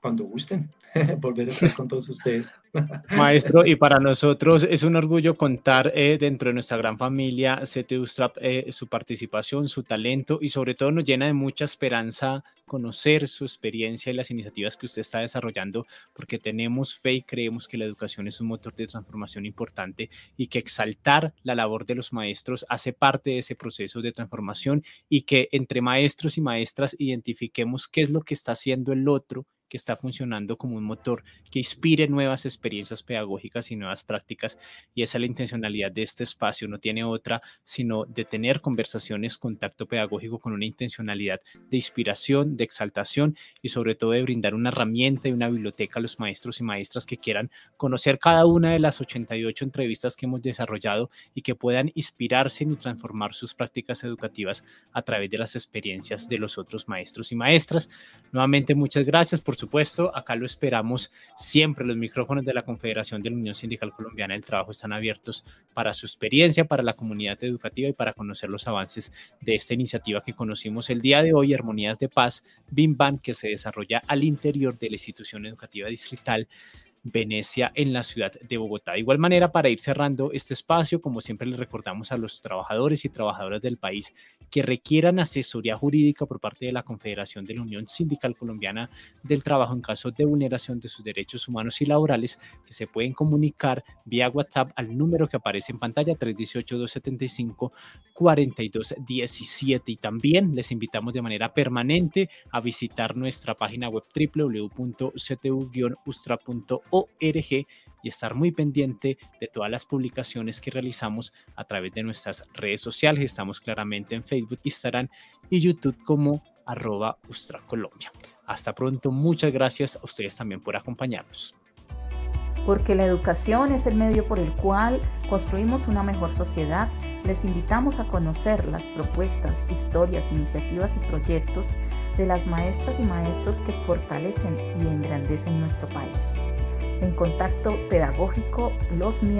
cuando gusten volver a estar con todos ustedes. Maestro, y para nosotros es un orgullo contar eh, dentro de nuestra gran familia CT Ustrap eh, su participación, su talento y sobre todo nos llena de mucha esperanza conocer su experiencia y las iniciativas que usted está desarrollando porque tenemos fe y creemos que la educación es un motor de transformación importante y que exaltar la labor de los maestros hace parte de ese proceso de transformación y que entre maestros y maestras identifiquemos qué es lo que está haciendo el otro que está funcionando como un motor que inspire nuevas experiencias pedagógicas y nuevas prácticas. Y esa es la intencionalidad de este espacio. No tiene otra sino de tener conversaciones, contacto pedagógico con una intencionalidad de inspiración, de exaltación y sobre todo de brindar una herramienta y una biblioteca a los maestros y maestras que quieran conocer cada una de las 88 entrevistas que hemos desarrollado y que puedan inspirarse y transformar sus prácticas educativas a través de las experiencias de los otros maestros y maestras. Nuevamente, muchas gracias por supuesto, acá lo esperamos siempre. Los micrófonos de la Confederación de la Unión Sindical Colombiana del Trabajo están abiertos para su experiencia, para la comunidad educativa y para conocer los avances de esta iniciativa que conocimos el día de hoy, Armonías de Paz, BIMBAN, que se desarrolla al interior de la institución educativa distrital Venecia en la ciudad de Bogotá. De igual manera, para ir cerrando este espacio, como siempre les recordamos a los trabajadores y trabajadoras del país que requieran asesoría jurídica por parte de la Confederación de la Unión Sindical Colombiana del Trabajo en caso de vulneración de sus derechos humanos y laborales, que se pueden comunicar vía WhatsApp al número que aparece en pantalla 318-275-4217. Y también les invitamos de manera permanente a visitar nuestra página web www.ctu-ustra.org y estar muy pendiente de todas las publicaciones que realizamos a través de nuestras redes sociales. Estamos claramente en Facebook, Instagram y YouTube como arroba Ustra Colombia. Hasta pronto, muchas gracias a ustedes también por acompañarnos. Porque la educación es el medio por el cual construimos una mejor sociedad, les invitamos a conocer las propuestas, historias, iniciativas y proyectos de las maestras y maestros que fortalecen y engrandecen nuestro país en contacto pedagógico los miércoles